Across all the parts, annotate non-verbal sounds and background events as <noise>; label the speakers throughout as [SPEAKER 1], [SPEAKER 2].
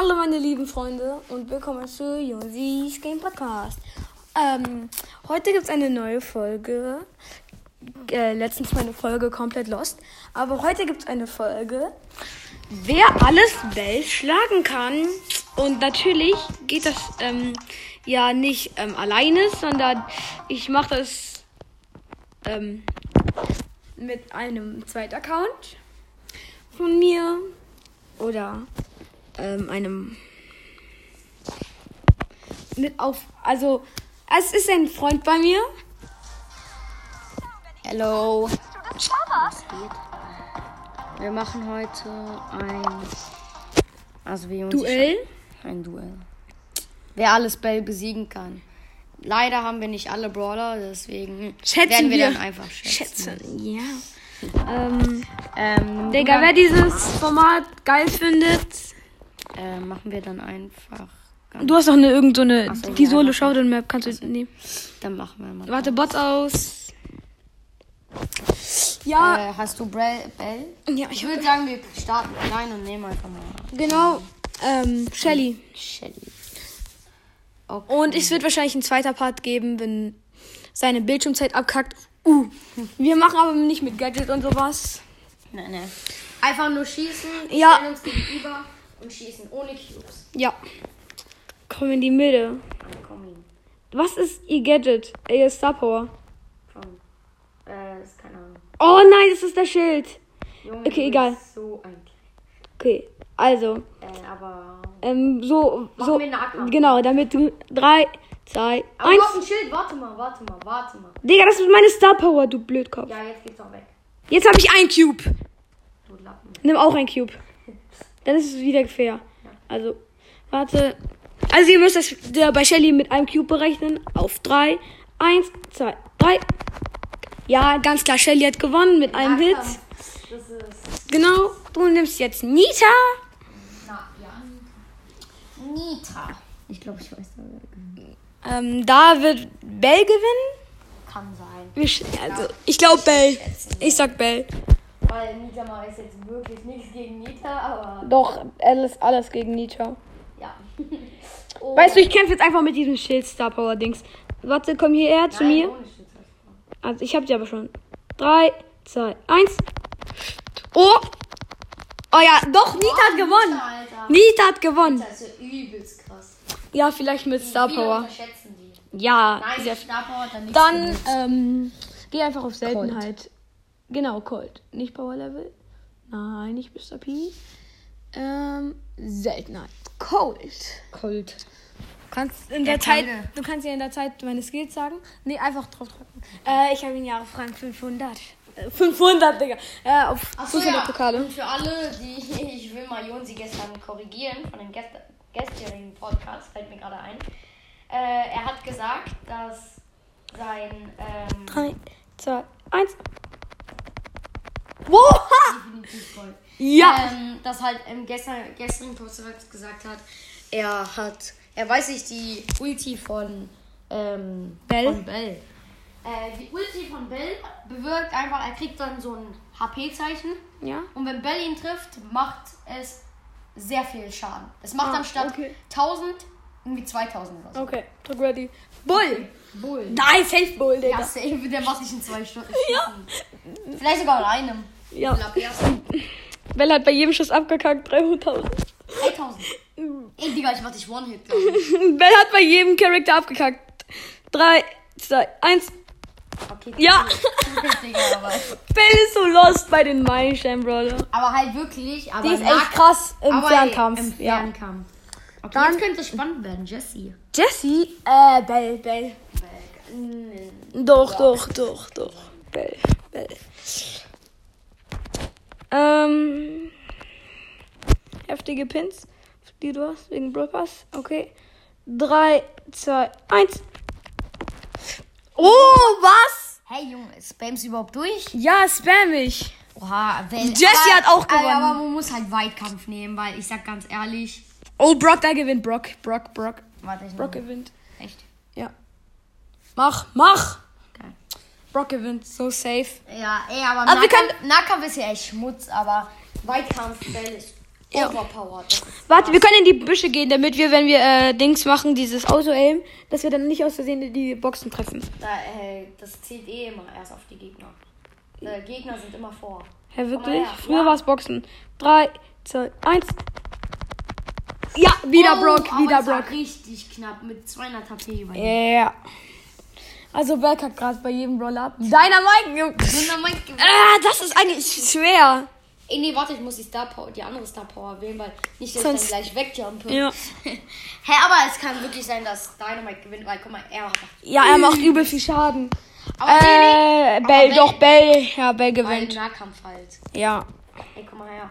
[SPEAKER 1] Hallo meine lieben Freunde und willkommen zu Josis Game Podcast. Ähm, heute gibt es eine neue Folge. Äh, letztens meine Folge komplett lost. Aber heute gibt es eine Folge, wer alles Bell schlagen kann. Und natürlich geht das ähm, ja nicht ähm, alleine, sondern ich mache das ähm, mit einem zweiten Account von mir oder ähm, einem mit auf also es ist ein Freund bei mir. Hello.
[SPEAKER 2] Wir machen heute ein. Also wir uns
[SPEAKER 1] Duell.
[SPEAKER 2] Ein Duell. Wer alles Bell besiegen kann. Leider haben wir nicht alle Brawler, deswegen
[SPEAKER 1] Schätzen
[SPEAKER 2] werden wir,
[SPEAKER 1] wir.
[SPEAKER 2] dann einfach schätzen.
[SPEAKER 1] Schätzen. Ja. Ähm,
[SPEAKER 2] Ähm,
[SPEAKER 1] Digga, wer dieses Format geil findet,
[SPEAKER 2] äh, machen wir dann einfach.
[SPEAKER 1] du hast doch eine irgend so eine
[SPEAKER 2] so,
[SPEAKER 1] die
[SPEAKER 2] ja,
[SPEAKER 1] Solo. Showdown Map kannst du nehmen.
[SPEAKER 2] Dann machen wir mal.
[SPEAKER 1] Warte, Bots aus. Ja,
[SPEAKER 2] Äh, hast du Bell? Bell?
[SPEAKER 1] ja,
[SPEAKER 2] Ich
[SPEAKER 1] ich
[SPEAKER 2] würde sagen, wir starten klein und nehmen einfach mal
[SPEAKER 1] genau ähm Shelly.
[SPEAKER 2] Shelly. Okay.
[SPEAKER 1] Und es wird wahrscheinlich ein zweiter Part geben, wenn seine Bildschirmzeit abkackt. Uh, wir machen aber nicht mit Gadget und sowas.
[SPEAKER 2] Nein, nein. Einfach nur schießen,
[SPEAKER 1] Ja.
[SPEAKER 2] stellen uns gegenüber und schießen ohne Cubes.
[SPEAKER 1] Ja. Komm in die Mitte.
[SPEAKER 2] Komm.
[SPEAKER 1] Was ist ihr Gadget? Ihr Star Power.
[SPEAKER 2] Komm. Äh, ist keine Ahnung.
[SPEAKER 1] Oh nein, das ist der Schild.
[SPEAKER 2] Junge,
[SPEAKER 1] Okay,
[SPEAKER 2] du
[SPEAKER 1] egal.
[SPEAKER 2] So.
[SPEAKER 1] Okay, also,
[SPEAKER 2] Äh, aber.
[SPEAKER 1] ähm, so,
[SPEAKER 2] Machen
[SPEAKER 1] so, genau, damit du drei, zwei,
[SPEAKER 2] Aber du hast
[SPEAKER 1] eins.
[SPEAKER 2] ein Schild. Warte mal, warte mal, warte mal.
[SPEAKER 1] Digga, das ist meine Star Power, du Blödkopf.
[SPEAKER 2] Ja, jetzt geht's auch weg.
[SPEAKER 1] Jetzt habe ich ein Cube.
[SPEAKER 2] Du Lappen.
[SPEAKER 1] Nimm auch ein Cube. Dann ist es wieder fair. Also, warte. Also, ihr müsst das der bei Shelly mit einem Cube berechnen. Auf drei, eins, zwei, drei. Ja, ganz klar, Shelly hat gewonnen mit einem Hit.
[SPEAKER 2] Das ist.
[SPEAKER 1] Genau, du nimmst jetzt Nita.
[SPEAKER 2] Na, ja. Nita. Ich glaube, ich weiß.
[SPEAKER 1] Ähm, da wird Bell gewinnen.
[SPEAKER 2] Kann sein.
[SPEAKER 1] Also, ich glaube Bell. Ich sag Bell.
[SPEAKER 2] Weil Nita mal ist jetzt wirklich nichts gegen Nita, aber.
[SPEAKER 1] Doch, alles, alles gegen Nita.
[SPEAKER 2] Ja. Oh, <laughs>
[SPEAKER 1] Weißt du, ich kämpfe jetzt einfach mit diesem Schild Star Power Dings. Warte, komm hierher zu
[SPEAKER 2] nein,
[SPEAKER 1] mir. Also, ich hab die aber schon. Drei, zwei, eins. Oh! Oh ja, doch, Nita hat gewonnen.
[SPEAKER 2] Alter.
[SPEAKER 1] Nita hat gewonnen.
[SPEAKER 2] Das ist ja übelst krass.
[SPEAKER 1] Ja, vielleicht mit Star Power. Ja,
[SPEAKER 2] Nein,
[SPEAKER 1] sehr
[SPEAKER 2] Star Power hat dann nichts
[SPEAKER 1] Dann, ähm, geh einfach auf Seltenheit. Genau, Cold. Nicht Power Level. Nein, nicht Mr. P. Ähm, Seltenheit. Cold.
[SPEAKER 2] Cold.
[SPEAKER 1] Du kannst in
[SPEAKER 2] Der
[SPEAKER 1] der Zeit,
[SPEAKER 2] Kolde.
[SPEAKER 1] du kannst ja in der Zeit meine Skills sagen. Nee, einfach drauf drücken. Äh, ich habe ihn Jahre Frank 500. Äh, 500, Digga. Äh, auf
[SPEAKER 2] Ach so,
[SPEAKER 1] 500
[SPEAKER 2] ja.
[SPEAKER 1] Pokale.
[SPEAKER 2] Und für alle, die, <laughs> ich will mal Jonsi gestern korrigieren von dem gest gestrigen Podcast, fällt mir gerade ein. Äh, er hat gesagt, dass sein, ähm,
[SPEAKER 1] 3, 2, 1. Wow! Ja!
[SPEAKER 2] Ähm, dass halt im gestern, gestrigen Podcast gesagt hat, er hat, er weiß nicht, die Ulti von, ähm,
[SPEAKER 1] Bell?
[SPEAKER 2] Von Bell. Äh, die Ulti von Bell bewirkt einfach, er kriegt dann so ein HP-Zeichen.
[SPEAKER 1] Ja.
[SPEAKER 2] Und wenn Bell ihn trifft, macht es sehr viel Schaden. Es macht
[SPEAKER 1] Ah,
[SPEAKER 2] dann statt
[SPEAKER 1] okay.
[SPEAKER 2] 1000 irgendwie 2000 oder so.
[SPEAKER 1] Okay, drück ready. Bull!
[SPEAKER 2] Bull.
[SPEAKER 1] Nein, Safe Bull,
[SPEAKER 2] Ja,
[SPEAKER 1] Digga.
[SPEAKER 2] safe, der macht sich in zwei Stunden. <laughs> Ja. Vielleicht sogar in einem.
[SPEAKER 1] Ja.
[SPEAKER 2] Ich
[SPEAKER 1] Bell hat bei jedem Schuss abgekackt, 300.000.
[SPEAKER 2] 3000. Ey, Digga, ich mach dich One-Hit, ich. <laughs>
[SPEAKER 1] Bell hat bei jedem Charakter abgekackt. 3, 2, 1.
[SPEAKER 2] Okay,
[SPEAKER 1] Ja.
[SPEAKER 2] Digga, aber, <laughs>
[SPEAKER 1] Bell ist so lost bei den Meilenstein, Brawler.
[SPEAKER 2] aber halt wirklich. Aber
[SPEAKER 1] Die ist echt krass im Fernkampf.
[SPEAKER 2] Im
[SPEAKER 1] ja.
[SPEAKER 2] Okay,
[SPEAKER 1] Dann-
[SPEAKER 2] jetzt könnte es spannend werden, Jessie.
[SPEAKER 1] Jessie? Äh, Bell, Bell. Doch, doch, doch, doch. Bell, Bell. Ähm. Heftige Pins, die du hast, wegen Pass. Okay. 3, 2, 1. Oh, was?
[SPEAKER 2] Hey Junge, spamst du überhaupt durch?
[SPEAKER 1] Ja, spam ich.
[SPEAKER 2] Oha, wenn,
[SPEAKER 1] Jessie
[SPEAKER 2] aber-
[SPEAKER 1] hat auch
[SPEAKER 2] aber-
[SPEAKER 1] gewonnen.
[SPEAKER 2] Aber man muss halt Weitkampf nehmen, weil ich sag ganz ehrlich.
[SPEAKER 1] Oh, Brock, da gewinnt Brock. Brock, Brock.
[SPEAKER 2] Warte, ich
[SPEAKER 1] Brock gewinnt.
[SPEAKER 2] Echt?
[SPEAKER 1] Ja. Mach, mach.
[SPEAKER 2] Geil.
[SPEAKER 1] Brock gewinnt. So safe.
[SPEAKER 2] Ja, ey, aber,
[SPEAKER 1] Aber wir
[SPEAKER 2] Nahkampf, Nahkampf ist ja echt Schmutz, aber Weitkampf Bell ist
[SPEAKER 1] Ja.
[SPEAKER 2] overpowered.
[SPEAKER 1] Warte, wir können in die Büsche gehen, damit wir, wenn wir äh, Dings machen, dieses Auto-Aim, dass wir dann nicht aus Versehen die Boxen treffen.
[SPEAKER 2] Da, äh, das zählt eh immer erst auf die Gegner. Äh, Gegner sind immer vor.
[SPEAKER 1] Hä, wirklich?
[SPEAKER 2] Mal her.
[SPEAKER 1] Früher
[SPEAKER 2] Ja.
[SPEAKER 1] war es Boxen. 3, 2, 1. Ja, wieder
[SPEAKER 2] Oh,
[SPEAKER 1] Brock,
[SPEAKER 2] aber
[SPEAKER 1] wieder Brock.
[SPEAKER 2] richtig knapp mit 200 HP.
[SPEAKER 1] Ja.
[SPEAKER 2] mir.
[SPEAKER 1] Also Berg hat gerade bei jedem Roll ab. Dynamite!
[SPEAKER 2] Dynamite gewinnt.
[SPEAKER 1] Ah, das ist eigentlich schwer.
[SPEAKER 2] Ey, nee, warte, ich muss die Star Power, die andere Star Power wählen, weil nicht, dass
[SPEAKER 1] Sonst-
[SPEAKER 2] ich dann gleich wegjumpe.
[SPEAKER 1] Ja. <laughs>
[SPEAKER 2] Hä, aber es kann wirklich sein, dass Dynamite gewinnt, weil guck mal, er macht
[SPEAKER 1] Ja, er macht übel viel Schaden.
[SPEAKER 2] Aber
[SPEAKER 1] Äh,
[SPEAKER 2] Bell,
[SPEAKER 1] Bell,
[SPEAKER 2] Bell-
[SPEAKER 1] doch, Bell. Ja, Bell
[SPEAKER 2] weil
[SPEAKER 1] gewinnt.
[SPEAKER 2] Nahkampf halt.
[SPEAKER 1] Ja.
[SPEAKER 2] Ey, guck mal her.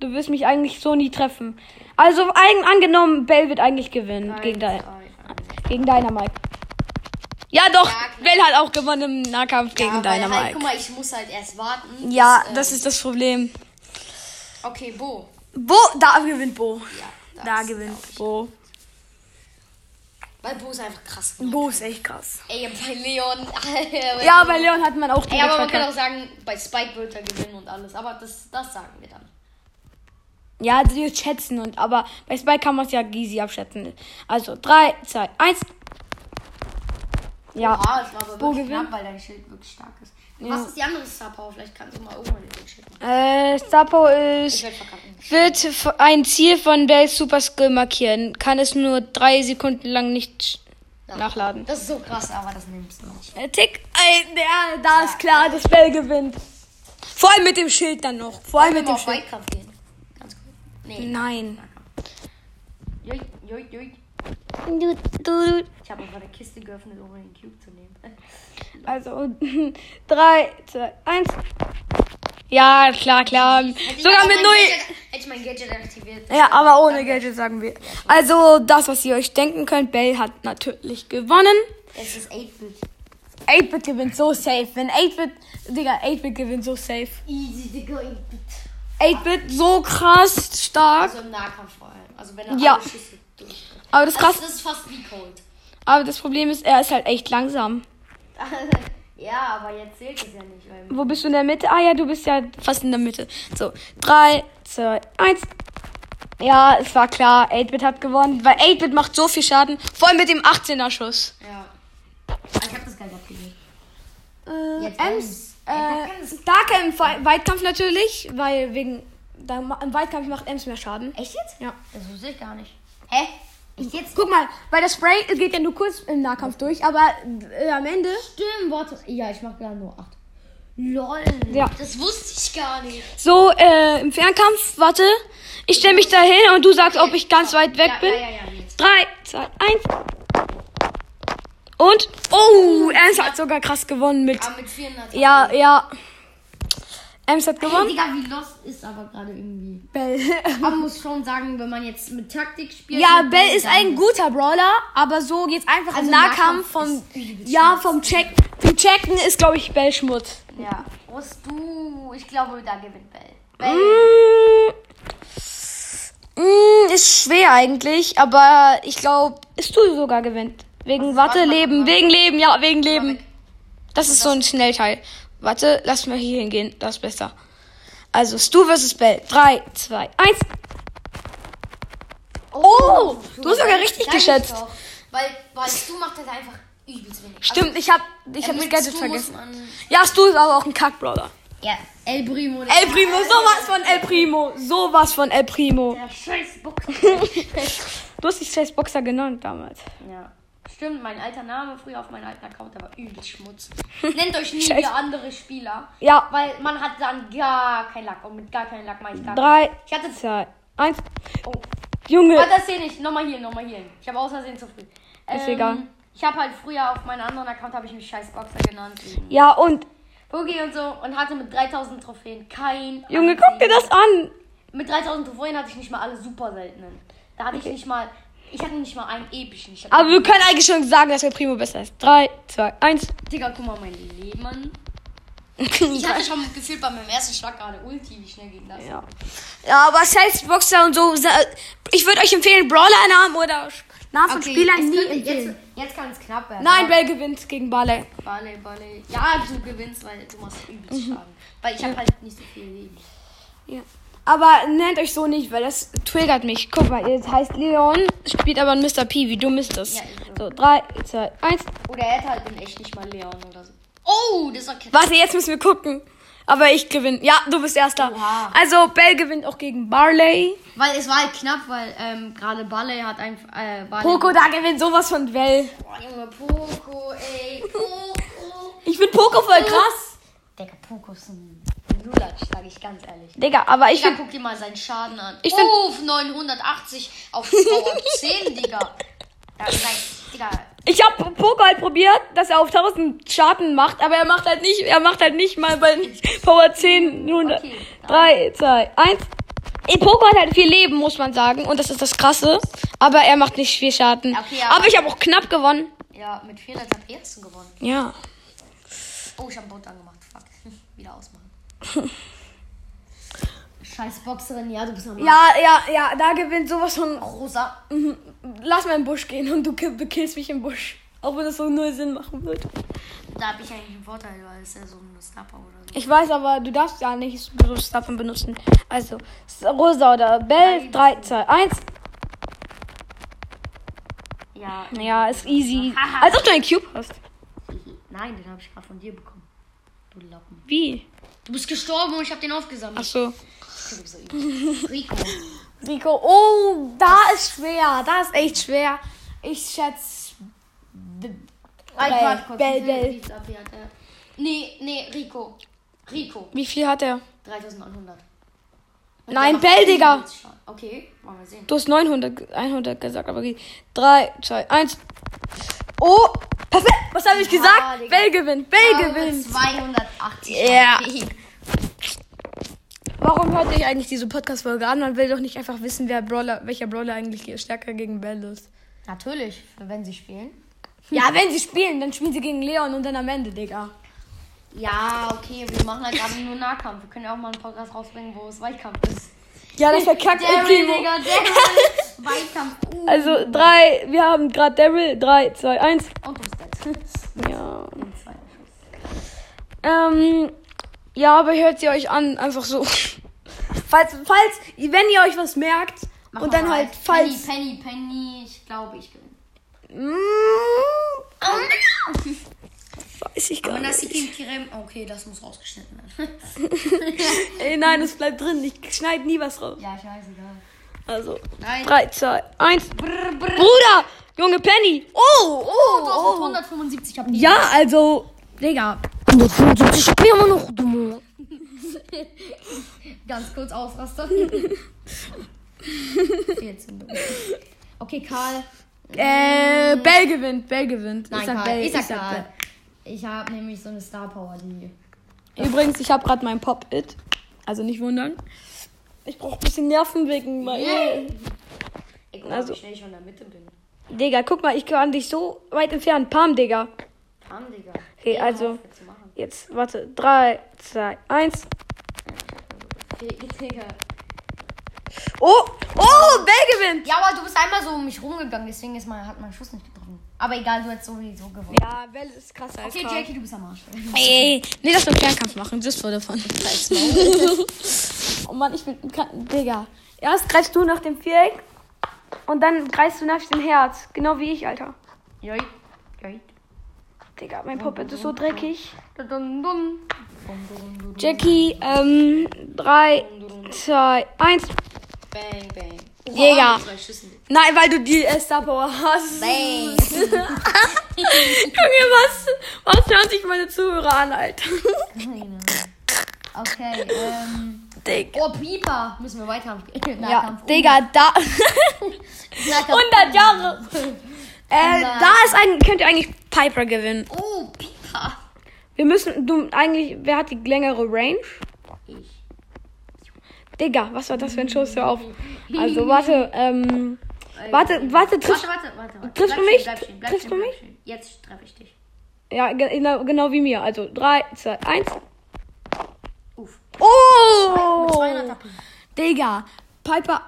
[SPEAKER 1] Du wirst mich eigentlich so nie treffen. Also, eigen, angenommen, Bell wird eigentlich gewinnen
[SPEAKER 2] Eins,
[SPEAKER 1] gegen,
[SPEAKER 2] eins.
[SPEAKER 1] gegen Dynamite. Ja, doch,
[SPEAKER 2] Ja, klar.
[SPEAKER 1] Bell hat auch gewonnen im Nahkampf gegen
[SPEAKER 2] Ja, weil
[SPEAKER 1] Dynamite.
[SPEAKER 2] halt, guck mal, ich muss halt erst warten.
[SPEAKER 1] ja,
[SPEAKER 2] bis, äh,
[SPEAKER 1] das ist das Problem.
[SPEAKER 2] Okay, Bo.
[SPEAKER 1] Bo, da gewinnt Bo.
[SPEAKER 2] Ja,
[SPEAKER 1] Da gewinnt. Bo.
[SPEAKER 2] Weil Bo ist einfach krass.
[SPEAKER 1] Bo ist echt krass.
[SPEAKER 2] Ey, <laughs> bei Leon.
[SPEAKER 1] Ja, bei Leon hat man auch
[SPEAKER 2] Ey,
[SPEAKER 1] direkt
[SPEAKER 2] aber man kann auch sagen, bei Spike wird er gewinnen und alles. Aber das, das sagen wir dann.
[SPEAKER 1] Ja, also schätzen und aber bei Spike kann man es ja easy abschätzen. Also 3, 2, 1. Ja.
[SPEAKER 2] Ah, es war aber
[SPEAKER 1] Bo
[SPEAKER 2] wirklich knapp, weil dein Schild wirklich stark ist.
[SPEAKER 1] Ja.
[SPEAKER 2] Was ist die andere Star Power? Vielleicht kannst du mal irgendwann den Schild machen.
[SPEAKER 1] Äh, Stapo
[SPEAKER 2] Ich
[SPEAKER 1] ist wird ein Ziel von Bells Super Skill markieren. Kann es nur drei Sekunden lang nicht nachladen.
[SPEAKER 2] Das ist so krass, aber das nimmst du nicht.
[SPEAKER 1] Äh, Tick, ey, der, da ist klar, dass Bell gewinnt. Vor allem mit dem Schild dann noch. Vor allem mit dem Schild.
[SPEAKER 2] Weitkampf gehen? Ganz gut. Nee.
[SPEAKER 1] Nein.
[SPEAKER 2] Jui, jui, jui.
[SPEAKER 1] Du, du,
[SPEAKER 2] Ich habe einfach eine Kiste geöffnet, um den Cube zu nehmen. <laughs>
[SPEAKER 1] Also 3, 2, 1. Ja, klar, klar.
[SPEAKER 2] Hätte
[SPEAKER 1] Sogar mit
[SPEAKER 2] mein
[SPEAKER 1] null.
[SPEAKER 2] Gadget- Hätte ich mein Gadget aktiviert.
[SPEAKER 1] Ja, aber ohne Gadget sagen wir. Also, das, was ihr euch denken könnt, Bell hat natürlich gewonnen.
[SPEAKER 2] Es ist 8-Bit.
[SPEAKER 1] 8-Bit gewinnt so safe. Wenn 8-Bit, Digga, 8-Bit gewinnt so safe.
[SPEAKER 2] Easy, Digga, 8-Bit.
[SPEAKER 1] 8-Bit so krass stark.
[SPEAKER 2] Also im Nahkampf vor allem. Also wenn er
[SPEAKER 1] Ja.
[SPEAKER 2] alle Schüsse durch.
[SPEAKER 1] Aber das
[SPEAKER 2] Das,
[SPEAKER 1] krass,
[SPEAKER 2] das ist fast wie Cold.
[SPEAKER 1] aber das Problem ist, er ist halt echt langsam. <laughs>
[SPEAKER 2] ja, aber jetzt zählt es ja nicht.
[SPEAKER 1] Wo bist du in der Mitte? Ah ja, du bist ja fast in der Mitte. So, 3, 2, 1. Ja, es war klar, 8-Bit hat gewonnen, weil 8-Bit macht so viel Schaden, vor allem mit dem 18er Schuss.
[SPEAKER 2] ja. Ah, ich hab das Geld abgegeben.
[SPEAKER 1] Äh,
[SPEAKER 2] Jetzt
[SPEAKER 1] Ems, äh, Fe- Weitkampf natürlich, weil wegen, da, im Weitkampf macht Ems mehr Schaden.
[SPEAKER 2] Echt jetzt?
[SPEAKER 1] Ja.
[SPEAKER 2] Das wusste ich gar nicht. Hä? Ich jetzt?
[SPEAKER 1] Guck mal, weil das Spray geht ja nur kurz im Nahkampf durch, aber äh, am Ende.
[SPEAKER 2] Stimmt, warte. Ja, ich mach gerade nur 8. Lol.
[SPEAKER 1] Ja.
[SPEAKER 2] Das wusste ich gar nicht.
[SPEAKER 1] So, äh, im Fernkampf, warte. Ich stelle mich da hin und du sagst, ob ich ganz weit weg
[SPEAKER 2] ja,
[SPEAKER 1] bin.
[SPEAKER 2] Ja, ja, ja, jetzt.
[SPEAKER 1] 3, 2, 1. Und, oh, Ems hat sogar krass gewonnen mit.
[SPEAKER 2] Aber mit 400.
[SPEAKER 1] Ja, ja. Ems hat
[SPEAKER 2] Hey,
[SPEAKER 1] gewonnen.
[SPEAKER 2] Digga, wie lost ist aber gerade irgendwie.
[SPEAKER 1] Bell.
[SPEAKER 2] Man muss schon sagen, wenn man jetzt mit Taktik spielt.
[SPEAKER 1] Ja, Bell ist ein guter Brawler, aber so geht's einfach
[SPEAKER 2] Also
[SPEAKER 1] im Nahkampf
[SPEAKER 2] Nahkampf
[SPEAKER 1] vom. Ja, vom Check. Vom Checken ist, glaube ich, Bell Schmutz.
[SPEAKER 2] Ja. Was du? Ich glaube, da gewinnt Bell. Bell.
[SPEAKER 1] Mm, mm, ist schwer eigentlich, aber ich glaube, ist du sogar gewinnt. Wegen Warte,
[SPEAKER 2] warte,
[SPEAKER 1] Leben, wegen Leben, ja, wegen
[SPEAKER 2] weg.
[SPEAKER 1] Leben. Das ist so ein Schnellteil. Warte, lass mal hier hingehen, das ist besser. Also, Stu versus Bell. 3, 2, 1. Oh, du hast sogar richtig geschätzt.
[SPEAKER 2] Doch. Weil, weil du macht halt einfach übelst wenig.
[SPEAKER 1] Stimmt, ich hab, ich
[SPEAKER 2] Also,
[SPEAKER 1] hab das Gadget
[SPEAKER 2] Stu
[SPEAKER 1] vergessen. Ja, Stu ist aber auch ein Kack-Brawler.
[SPEAKER 2] Ja, El Primo.
[SPEAKER 1] El Primo, sowas von El Primo. Sowas von El Primo.
[SPEAKER 2] Der scheiß Box. <laughs>
[SPEAKER 1] Du hast dich Chase Boxer genannt damals.
[SPEAKER 2] ja. Stimmt, mein alter Name früher auf meinem alten Account, war übelst Schmutz. <laughs> Nennt euch nie wie andere Spieler.
[SPEAKER 1] Ja.
[SPEAKER 2] Weil man hat dann gar keinen Lack. Und mit gar keinen Lack mache ich gar
[SPEAKER 1] Drei.
[SPEAKER 2] Ich hatte.
[SPEAKER 1] zwei, eins.
[SPEAKER 2] Oh.
[SPEAKER 1] Junge.
[SPEAKER 2] Warte, das sehe ich. Nochmal hier, nochmal hier. Ich habe aus Versehen zu früh. Ähm,
[SPEAKER 1] Ist egal.
[SPEAKER 2] Ich habe halt früher auf meinem anderen Account habe ich mich scheiß Boxer genannt.
[SPEAKER 1] Ja, und,
[SPEAKER 2] Boogie und so. Und hatte mit 3000 Trophäen kein.
[SPEAKER 1] Junge, guck dir das an.
[SPEAKER 2] Mit 3000 Trophäen hatte ich nicht mal alle super seltenen. Da hatte ich nicht mal. Ich hatte nicht mal einen epischen.
[SPEAKER 1] Aber wir können eigentlich schon sagen, dass El Primo besser ist. Drei, zwei, eins.
[SPEAKER 2] Digga, guck mal mein Leben an. <laughs> Ich hatte schon gefühlt bei meinem ersten Schlag gerade Ulti, wie schnell ging das?
[SPEAKER 1] Ja. Ja, aber Chase Boxer und so. Ich würde euch empfehlen, Brawler-Namen oder Namen von Spielern
[SPEAKER 2] es
[SPEAKER 1] nie
[SPEAKER 2] könnte-
[SPEAKER 1] empfehlen.
[SPEAKER 2] jetzt, jetzt kann es knapp werden.
[SPEAKER 1] Nein, Bell gewinnt gegen Barley.
[SPEAKER 2] Balle, Balle. Ja, du gewinnst, weil du machst übelst
[SPEAKER 1] Mhm.
[SPEAKER 2] Schaden. Weil ich habe halt nicht so viel Leben.
[SPEAKER 1] Ja. Aber nennt euch so nicht, weil das triggert mich. Guck mal, ihr heißt Leon, spielt aber ein Mr. P. Wie dumm ist das?
[SPEAKER 2] Ja, ich
[SPEAKER 1] so, 3, 2, 1.
[SPEAKER 2] Oder er hat halt in echt nicht mal Leon oder so. Oh, das ist okay.
[SPEAKER 1] Warte, jetzt müssen wir gucken. Aber ich gewinne. Ja, du bist Erster.
[SPEAKER 2] Oha.
[SPEAKER 1] Also, Bell gewinnt auch gegen Barley.
[SPEAKER 2] Weil es war halt knapp, weil ähm, gerade Balle hat einfach. Äh, Barley
[SPEAKER 1] Poco, da gewinnt sowas von Bell.
[SPEAKER 2] Boah, Junge, Poco, ey. Poco.
[SPEAKER 1] Ich finde Poco voll krass.
[SPEAKER 2] Digga, Poco ist ein Lulatsch, sag ich ganz ehrlich.
[SPEAKER 1] Digga, aber ich
[SPEAKER 2] Digga, guck dir mal seinen Schaden an.
[SPEAKER 1] Ich find-
[SPEAKER 2] Uff, 980 auf Power <laughs> 10, Digga. Da sag Digga.
[SPEAKER 1] Ich habe Poco halt probiert, dass er auf 1000 Schaden macht, aber er macht halt nicht, er macht halt nicht mal bei Power 10, 100.
[SPEAKER 2] Okay,
[SPEAKER 1] 3, 2, 1. Ey, Poco hat halt viel Leben, muss man sagen. Und das ist das Krasse. Aber er macht nicht viel Schaden.
[SPEAKER 2] Okay, aber-
[SPEAKER 1] aber ich habe auch knapp gewonnen.
[SPEAKER 2] Ja, mit 400 hat er jetzt gewonnen.
[SPEAKER 1] Ja.
[SPEAKER 2] Oh, ich hab Boot angemacht. Fuck. <laughs> Wieder ausmachen. Scheiß Boxerin, ja, du bist am
[SPEAKER 1] Ja, ja, ja, da gewinnt sowas von.
[SPEAKER 2] Rosa.
[SPEAKER 1] Mhm. Lass mal im Busch gehen und du kill- bekillst mich im Busch. Auch wenn das so null Sinn machen wird.
[SPEAKER 2] Da hab ich eigentlich einen Vorteil, weil es ja so ein Star Power oder so.
[SPEAKER 1] Ich weiß aber, du darfst ja nicht so Stuffen benutzen. Also, Rosa oder Bell, 3, 2, 1.
[SPEAKER 2] Ja.
[SPEAKER 1] Ja, ist easy. <laughs> Als ob du einen Cube hast.
[SPEAKER 2] Nein, den habe ich gerade von dir bekommen. Du Lappen.
[SPEAKER 1] Wie?
[SPEAKER 2] Du bist gestorben und ich habe den
[SPEAKER 1] Ach
[SPEAKER 2] aufgesammelt. bist so. Rico.
[SPEAKER 1] Rico, oh, da ist schwer. Da ist echt schwer. Ich schätze.
[SPEAKER 2] Ein
[SPEAKER 1] Bell,
[SPEAKER 2] warte kurz.
[SPEAKER 1] Bell?
[SPEAKER 2] Nee, nee, Rico. Rico.
[SPEAKER 1] Wie viel hat er?
[SPEAKER 2] 3900. Und
[SPEAKER 1] Nein, Bell, Digga.
[SPEAKER 2] Okay, wollen wir sehen.
[SPEAKER 1] Du hast 900, 100 gesagt, aber geht. 3, 2, 1. Oh, perfekt. Was habe ich gesagt?
[SPEAKER 2] Digga.
[SPEAKER 1] Bell gewinnt. Bell
[SPEAKER 2] Ja,
[SPEAKER 1] gewinnt.
[SPEAKER 2] 280.
[SPEAKER 1] Ja. Warum hört ihr eigentlich diese Podcast-Folge an? Man will doch nicht einfach wissen, wer Brawler, welcher Brawler eigentlich stärker gegen Bell ist.
[SPEAKER 2] Natürlich, wenn sie spielen.
[SPEAKER 1] Ja, wenn sie spielen, dann spielen sie gegen Leon und dann am Ende, Digga.
[SPEAKER 2] Ja, okay, wir machen halt gerade nur Nahkampf. Wir können ja auch mal einen Podcast rausbringen, wo es Weitkampf ist.
[SPEAKER 1] Ja, das verkackt
[SPEAKER 2] Daryl. Digga, Daryl. Weitkampf. Uh.
[SPEAKER 1] Also, drei, wir haben gerade Daryl. 3, 2, 1.
[SPEAKER 2] Und du.
[SPEAKER 1] Ja. <laughs> Ähm, ja, aber hört sie euch an, einfach so. <laughs> falls, falls, wenn ihr euch was merkt
[SPEAKER 2] Mach
[SPEAKER 1] und dann halt,
[SPEAKER 2] Penny,
[SPEAKER 1] falls.
[SPEAKER 2] Penny, Penny. Ich glaube, ich gewinne.
[SPEAKER 1] Mm, <laughs> weiß ich gar
[SPEAKER 2] das
[SPEAKER 1] nicht.
[SPEAKER 2] Sikim Kirem. Okay, das muss rausgeschnitten werden.
[SPEAKER 1] Ey, nein, es bleibt drin. Ich schneide nie was raus.
[SPEAKER 2] ja, scheißegal.
[SPEAKER 1] Also,
[SPEAKER 2] Nein.
[SPEAKER 1] 3, 2, 1.
[SPEAKER 2] Brr, brr.
[SPEAKER 1] Bruder! Junge Penny! Oh, oh,
[SPEAKER 2] Du hast
[SPEAKER 1] oh.
[SPEAKER 2] 175 hab ich.
[SPEAKER 1] Ja, also, Digga. 175 ich bin immer noch dumm. <laughs>
[SPEAKER 2] Ganz kurz Ausraster. <laughs> 14. Okay, Karl.
[SPEAKER 1] Äh, Bell gewinnt, Bell gewinnt.
[SPEAKER 2] Nein,
[SPEAKER 1] ich sag
[SPEAKER 2] Karl.
[SPEAKER 1] Bell,
[SPEAKER 2] ich sag
[SPEAKER 1] Bell.
[SPEAKER 2] Karl. Ich habe nämlich so eine Star Power, die.
[SPEAKER 1] Übrigens, ich habe gerade mein Pop-It. Also nicht wundern. Ich brauche ein bisschen Nerven wegen meiner.
[SPEAKER 2] Ich guck
[SPEAKER 1] Also-
[SPEAKER 2] wie schnell ich von der Mitte bin.
[SPEAKER 1] Digga, guck mal, ich kann dich so weit entfernen. Pam, Digga.
[SPEAKER 2] Pam, Digga.
[SPEAKER 1] Okay,
[SPEAKER 2] Hör
[SPEAKER 1] also-
[SPEAKER 2] auf, jetzt
[SPEAKER 1] warte. 3, 2, 1.
[SPEAKER 2] Digga.
[SPEAKER 1] Oh! Oh! Bell gewinnt!
[SPEAKER 2] Ja, aber du bist einmal so um mich rumgegangen, deswegen ist mein, hat mein Schuss nicht getroffen. Aber egal, du hättest sowieso gewonnen.
[SPEAKER 1] Ja, Bell ist krasser als
[SPEAKER 2] Okay. Jackie, du bist am Arsch.
[SPEAKER 1] Ey, nee, lass mal Fernkampf machen. Just for the fun. <laughs> oh Mann, ich bin. Digga. Erst greifst du nach dem Viereck und dann greifst du nach dem Herz. Genau wie ich, Alter.
[SPEAKER 2] Joit. Joit.
[SPEAKER 1] Digga, mein Pop-It ist so dreckig. Jackie, ähm, 3, 2, 1.
[SPEAKER 2] Bang, bang. Schüssen.
[SPEAKER 1] Nein, weil du die Star Power hast.
[SPEAKER 2] Bang. <laughs> <laughs>
[SPEAKER 1] Junge, was, was hören sich meine Zuhörer an, Alter?
[SPEAKER 2] Okay, ähm.
[SPEAKER 1] Digga.
[SPEAKER 2] Oh, Pieper. Müssen wir weiter. <laughs>
[SPEAKER 1] Ja. Digga, da. <laughs>
[SPEAKER 2] Nahkampf.
[SPEAKER 1] 100 Jahre. <laughs> Äh, da ist ein, könnt ihr eigentlich Piper gewinnen.
[SPEAKER 2] Oh, Pieper.
[SPEAKER 1] Wir müssen, du, eigentlich, wer hat die längere Range?
[SPEAKER 2] Ich.
[SPEAKER 1] Digga, was war das für ein Schuss? Hör auf. Also, warte, ähm, warte, warte, triffst,
[SPEAKER 2] Warte, warte, warte.
[SPEAKER 1] triffst du mich?
[SPEAKER 2] Stehen, bleib stehen,
[SPEAKER 1] Triffst du mich?
[SPEAKER 2] Jetzt treffe ich dich.
[SPEAKER 1] ja, ge- genau, genau wie mir. Also, 3, 2, 1. Oh!
[SPEAKER 2] Mit 200 AP.
[SPEAKER 1] Digga, Piper.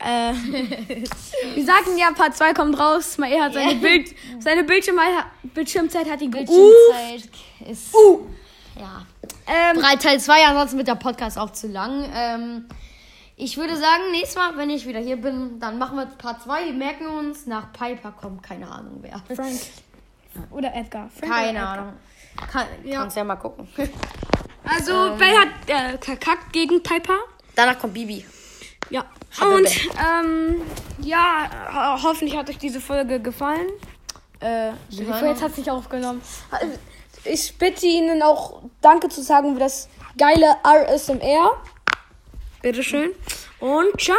[SPEAKER 1] Äh, wir sagten ja, Part 2 kommt raus. Mal er hat seine. Bild, seine Bildschirm, Bildschirmzeit hat ihn
[SPEAKER 2] Bildschirmzeit ist.
[SPEAKER 1] uh.
[SPEAKER 2] Ja.
[SPEAKER 1] Ähm,
[SPEAKER 2] Drei Teil 2, ansonsten wird der Podcast auch zu lang. Ähm, ich würde sagen, nächstes Mal, wenn ich wieder hier bin, dann machen wir Part 2. Wir merken uns, nach Piper kommt keine Ahnung wer.
[SPEAKER 1] Frank. <laughs> Oder Edgar. Frank
[SPEAKER 2] Keine
[SPEAKER 1] oder Edgar.
[SPEAKER 2] Ahnung. Kann,
[SPEAKER 1] Ja.
[SPEAKER 2] Kannst ja mal gucken. <laughs>
[SPEAKER 1] Also, Bell hat äh, verkackt gegen Piper.
[SPEAKER 2] Danach kommt Bibi.
[SPEAKER 1] Ja.
[SPEAKER 2] Habe
[SPEAKER 1] Und ähm, ja, ho hoffentlich hat euch diese Folge gefallen. Äh, jetzt hat sich aufgenommen. Ich bitte Ihnen auch Danke zu sagen für das geile RSMR. Bitteschön. Und ciao.